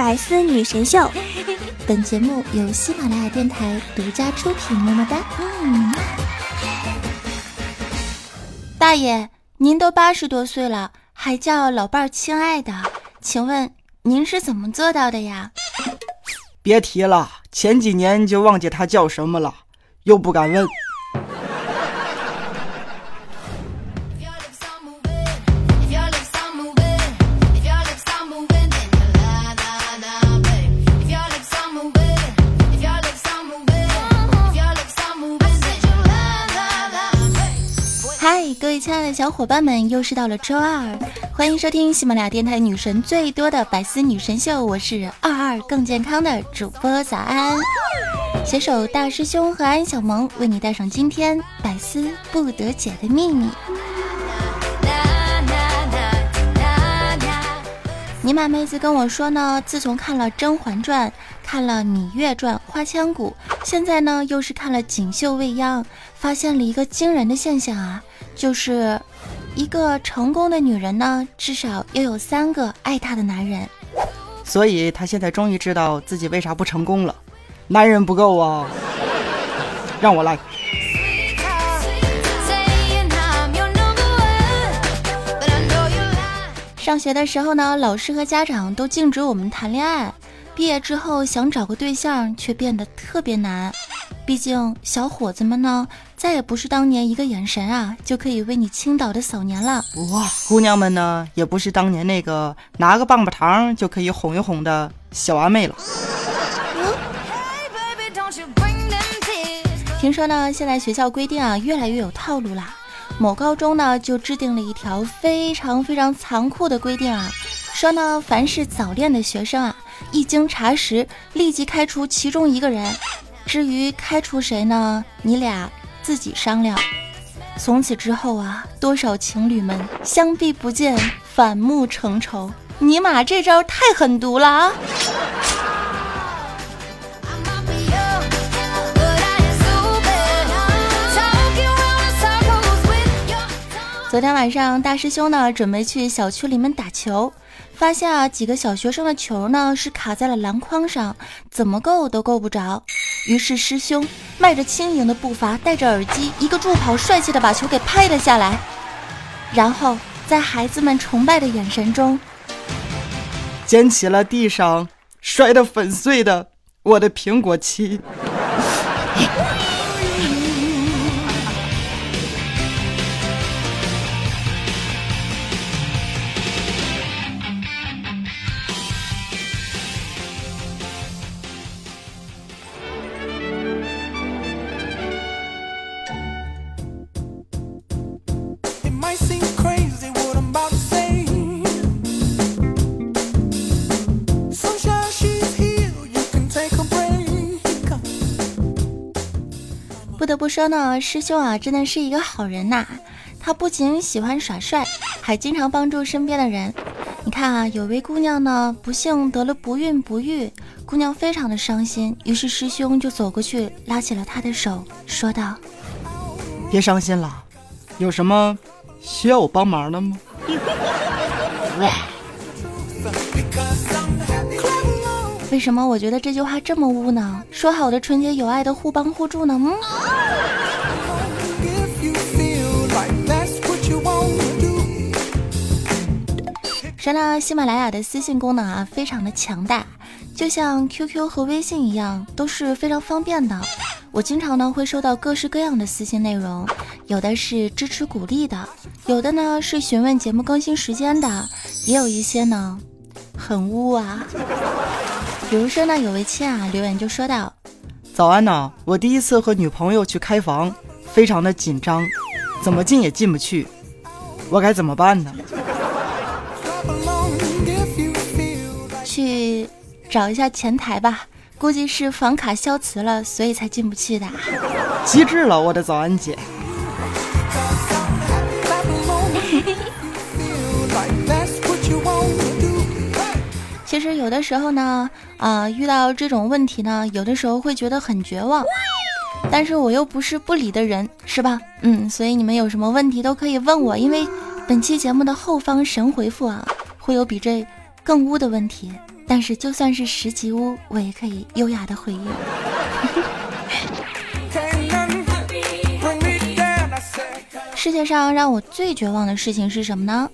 百思女神秀，本节目由喜马拉雅电台独家出品。么么哒。嗯，大爷，您都八十多岁了，还叫老伴儿亲爱的，请问您是怎么做到的呀？别提了，前几年就忘记他叫什么了，又不敢问。亲爱的小伙伴们，又是到了周二，欢迎收听喜马拉雅电台女神最多的百思女神秀，我是二二更健康的主播早安，携手大师兄和安小萌为你带上今天百思不得解的秘密。尼玛妹子跟我说呢，自从看了《甄嬛传》，看了《芈月传》《花千骨》，现在呢又是看了《锦绣未央》，发现了一个惊人的现象啊，就是一个成功的女人呢，至少要有三个爱她的男人。所以她现在终于知道自己为啥不成功了，男人不够啊！让我来。上学的时候呢，老师和家长都禁止我们谈恋爱。毕业之后想找个对象却变得特别难，毕竟小伙子们呢，再也不是当年一个眼神啊就可以为你倾倒的嫂年了。哇，姑娘们呢，也不是当年那个拿个棒棒糖就可以哄一哄的小阿妹了。听说呢，现在学校规定啊，越来越有套路啦。某高中呢就制定了一条非常非常残酷的规定啊，说呢凡是早恋的学生啊，一经查实，立即开除其中一个人。至于开除谁呢，你俩自己商量。从此之后啊，多少情侣们相避不见，反目成仇。尼玛，这招太狠毒了啊！昨天晚上，大师兄呢准备去小区里面打球，发现啊几个小学生的球呢是卡在了篮筐上，怎么够都够不着。于是师兄迈着轻盈的步伐，戴着耳机，一个助跑，帅气的把球给拍了下来。然后在孩子们崇拜的眼神中，捡起了地上摔得粉碎的我的苹果七。得不说呢，师兄啊，真的是一个好人呐。他不仅喜欢耍帅，还经常帮助身边的人。你看啊，有位姑娘呢，不幸得了不孕不育，姑娘非常的伤心。于是师兄就走过去，拉起了她的手，说道：“别伤心了，有什么需要我帮忙的吗？” 为什么我觉得这句话这么污呢？说好的纯洁友爱的互帮互助呢？嗯。说呢，喜马拉雅的私信功能啊，非常的强大，就像 QQ 和微信一样，都是非常方便的。我经常呢会收到各式各样的私信内容，有的是支持鼓励的，有的呢是询问节目更新时间的，也有一些呢很污啊。比如说呢，有位亲啊留言就说道：“早安呐，我第一次和女朋友去开房，非常的紧张，怎么进也进不去，我该怎么办呢？”去找一下前台吧，估计是房卡消磁了，所以才进不去的。机智了，我的早安姐。其实有的时候呢，啊，遇到这种问题呢，有的时候会觉得很绝望，但是我又不是不理的人，是吧？嗯，所以你们有什么问题都可以问我，因为本期节目的后方神回复啊，会有比这更污的问题，但是就算是十级污，我也可以优雅的回应。世界上让我最绝望的事情是什么呢？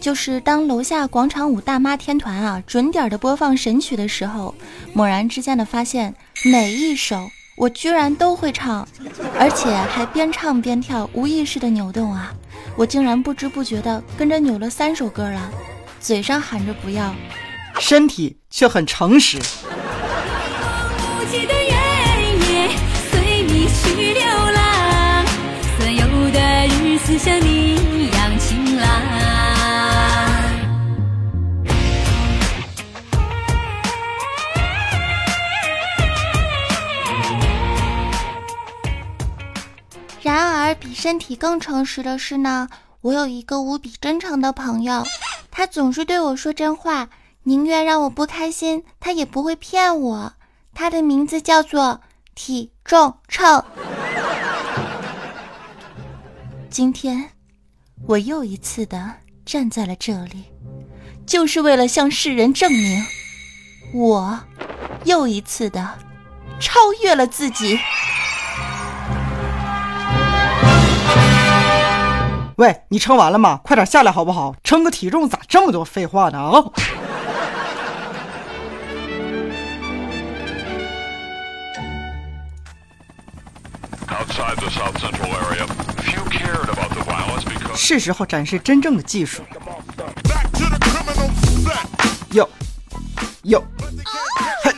就是当楼下广场舞大妈天团啊准点的播放神曲的时候，猛然之间的发现每一首我居然都会唱，而且还边唱边跳，无意识的扭动啊！我竟然不知不觉的跟着扭了三首歌了，嘴上喊着不要。身体却很诚实。身体更诚实的是呢，我有一个无比真诚的朋友，他总是对我说真话。宁愿让我不开心，他也不会骗我。他的名字叫做体重秤。今天，我又一次的站在了这里，就是为了向世人证明，我又一次的超越了自己。喂，你称完了吗？快点下来好不好？称个体重咋这么多废话呢？啊！是时候展示真正的技术。哟哟，嘿！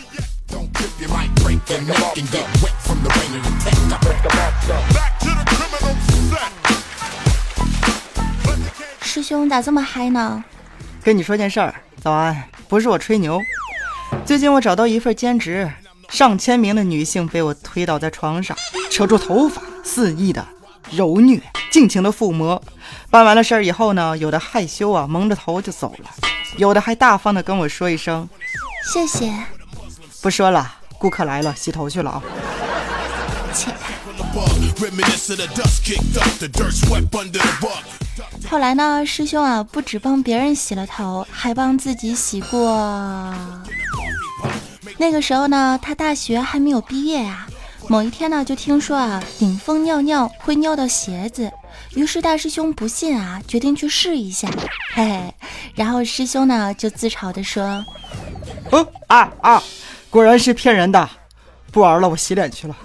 兄咋这么嗨呢？跟你说件事儿，早安，不是我吹牛。最近我找到一份兼职，上千名的女性被我推倒在床上，扯住头发，肆意的揉虐，尽情的抚摸。办完了事儿以后呢，有的害羞啊，蒙着头就走了；有的还大方的跟我说一声谢谢。不说了，顾客来了，洗头去了啊。切。后来呢，师兄啊，不止帮别人洗了头，还帮自己洗过。那个时候呢，他大学还没有毕业啊。某一天呢，就听说啊，顶风尿尿会尿到鞋子，于是大师兄不信啊，决定去试一下。嘿嘿，然后师兄呢，就自嘲的说：“哦 啊啊，果然是骗人的，不玩了，我洗脸去了。”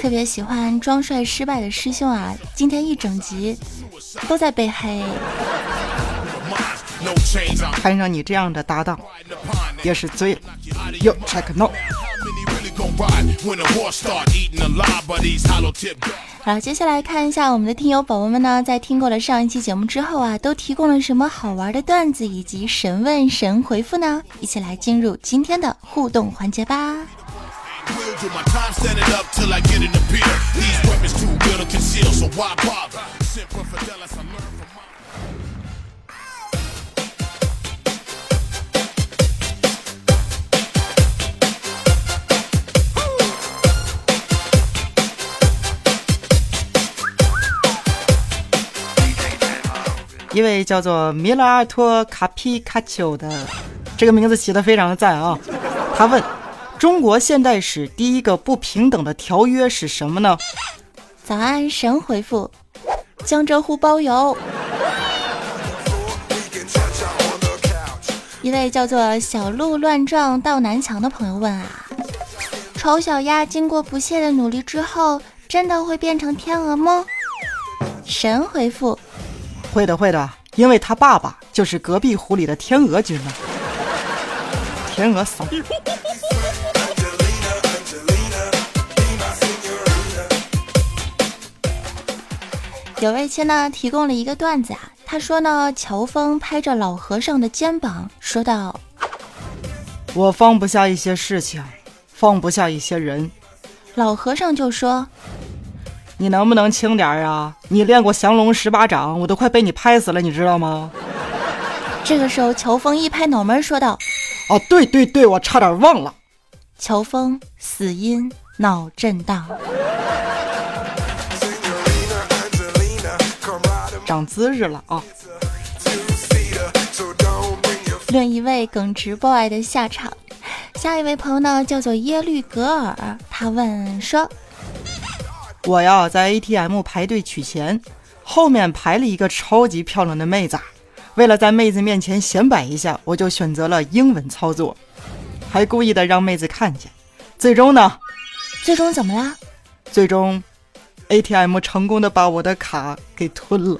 特别喜欢装帅失败的师兄啊，今天一整集都在被黑。摊上你这样的搭档，也是醉了。哟，check no。好，接下来看一下我们的听友宝宝们呢，在听过了上一期节目之后啊，都提供了什么好玩的段子以及神问神回复呢？一起来进入今天的互动环节吧。一位叫做米拉尔托卡皮卡丘的，这个名字起的非常的赞啊！他问。中国现代史第一个不平等的条约是什么呢？早安神回复：江浙沪包邮。一位叫做小鹿乱撞到南墙的朋友问啊：丑小鸭经过不懈的努力之后，真的会变成天鹅吗？神回复：会的会的，因为他爸爸就是隔壁湖里的天鹅君呢。天鹅嫂。有位亲呢提供了一个段子啊，他说呢，乔峰拍着老和尚的肩膀说道：“我放不下一些事情，放不下一些人。”老和尚就说：“你能不能轻点啊？你练过降龙十八掌，我都快被你拍死了，你知道吗？”这个时候，乔峰一拍脑门说道：“哦，对对对，我差点忘了。”乔峰死因脑震荡。长姿势了啊！论一位耿直 boy 的下场，下一位朋友呢叫做耶律格尔，他问说：“我呀在 ATM 排队取钱，后面排了一个超级漂亮的妹子，为了在妹子面前显摆一下，我就选择了英文操作，还故意的让妹子看见。最终呢？最终怎么了？最终，ATM 成功的把我的卡给吞了。”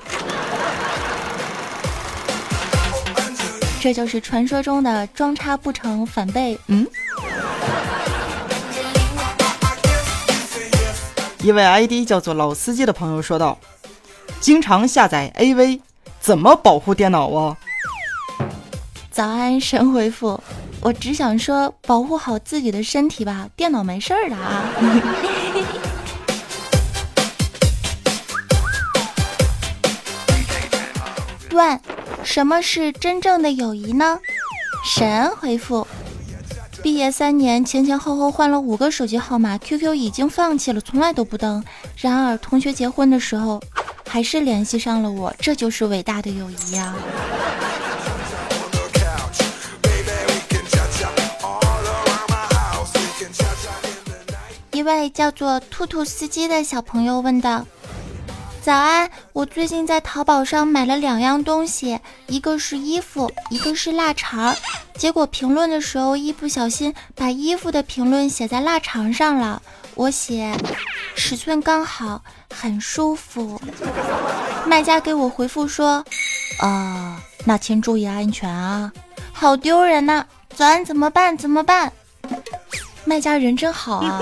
这就是传说中的装叉不成反被。嗯，一位 ID 叫做老司机的朋友说道：“经常下载 AV，怎么保护电脑啊？”早安神回复：我只想说，保护好自己的身体吧，电脑没事儿的啊。问。什么是真正的友谊呢？神回复：毕业三年，前前后后换了五个手机号码，QQ 已经放弃了，从来都不登。然而同学结婚的时候，还是联系上了我，这就是伟大的友谊呀！一位叫做兔兔司机的小朋友问道。早安，我最近在淘宝上买了两样东西，一个是衣服，一个是腊肠。结果评论的时候一不小心把衣服的评论写在腊肠上了。我写尺寸刚好，很舒服。卖家给我回复说，啊，那请注意安全啊。好丢人呐！早安怎么办？怎么办？卖家人真好啊。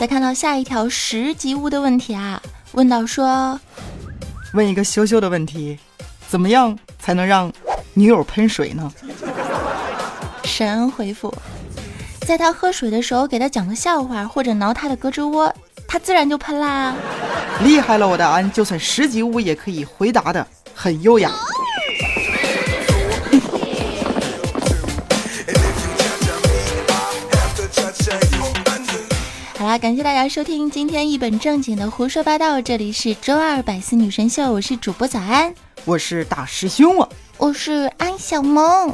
再看到下一条十级屋的问题啊，问到说，问一个羞羞的问题，怎么样才能让女友喷水呢？神回复，在他喝水的时候给他讲个笑话，或者挠他的胳肢窝，他自然就喷啦。厉害了，我的安，就算十级屋也可以回答的很优雅。感谢大家收听今天一本正经的胡说八道，这里是周二百思女神秀，我是主播早安，我是大师兄啊，我是安小萌。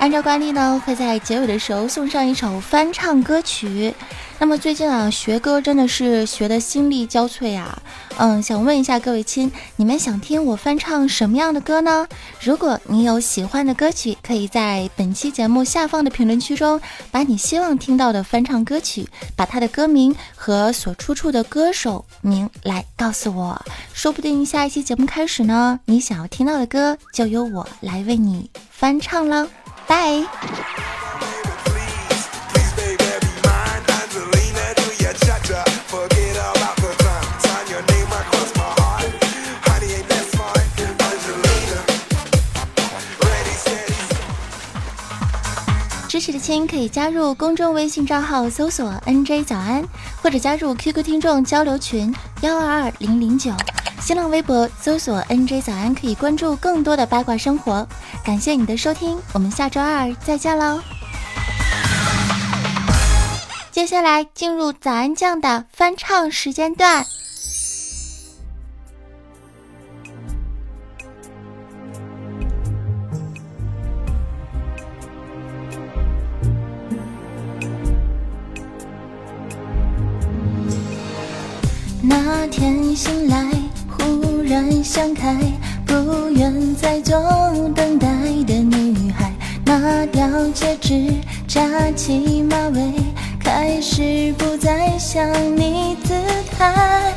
按照惯例呢，会在结尾的时候送上一首翻唱歌曲。那么最近啊，学歌真的是学的心力交瘁啊。嗯，想问一下各位亲，你们想听我翻唱什么样的歌呢？如果你有喜欢的歌曲，可以在本期节目下方的评论区中，把你希望听到的翻唱歌曲，把它的歌名和所出处的歌手名来告诉我，说不定下一期节目开始呢，你想要听到的歌就由我来为你翻唱了。拜。支持的亲可以加入公众微信账号搜索 “nj 早安”，或者加入 QQ 听众交流群幺二二零零九。新浪微博搜索 “nj 早安”，可以关注更多的八卦生活。感谢你的收听，我们下周二再见喽！接下来进入早安酱的翻唱时间段。开，不愿再做等待的女孩。拿掉戒指，扎起马尾，开始不再想你姿态。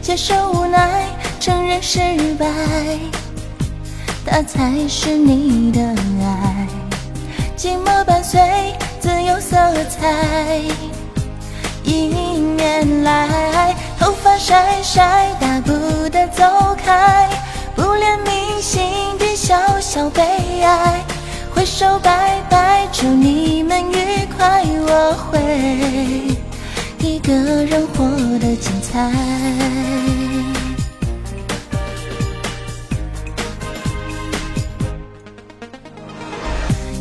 接受无奈，承认失败，它才是你的爱。寂寞伴随，自由色彩。一年来。头发甩甩，大步的走开，不怜悯心底小小悲哀，挥手拜拜，祝你们愉快，我会一个人活得精彩。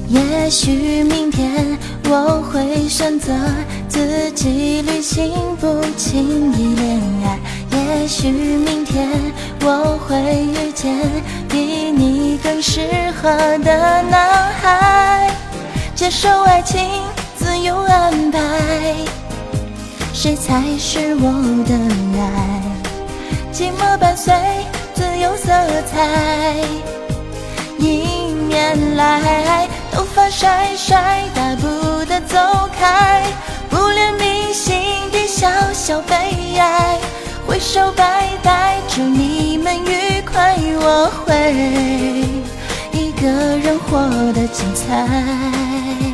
也许明天我会选择自己旅行，不轻易恋爱。也许明天我会遇见比你更适合的男孩，接受爱情自由安排，谁才是我的爱？寂寞伴随自由色彩，迎面来。头发甩甩，大步的走开，怜悯心的小小悲哀，挥手拜拜，祝你们愉快，我会一个人活得精彩。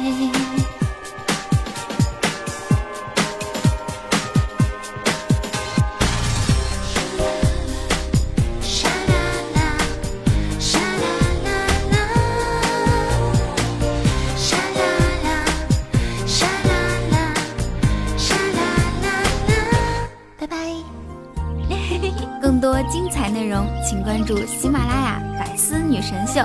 注喜马拉雅《百思女神秀》。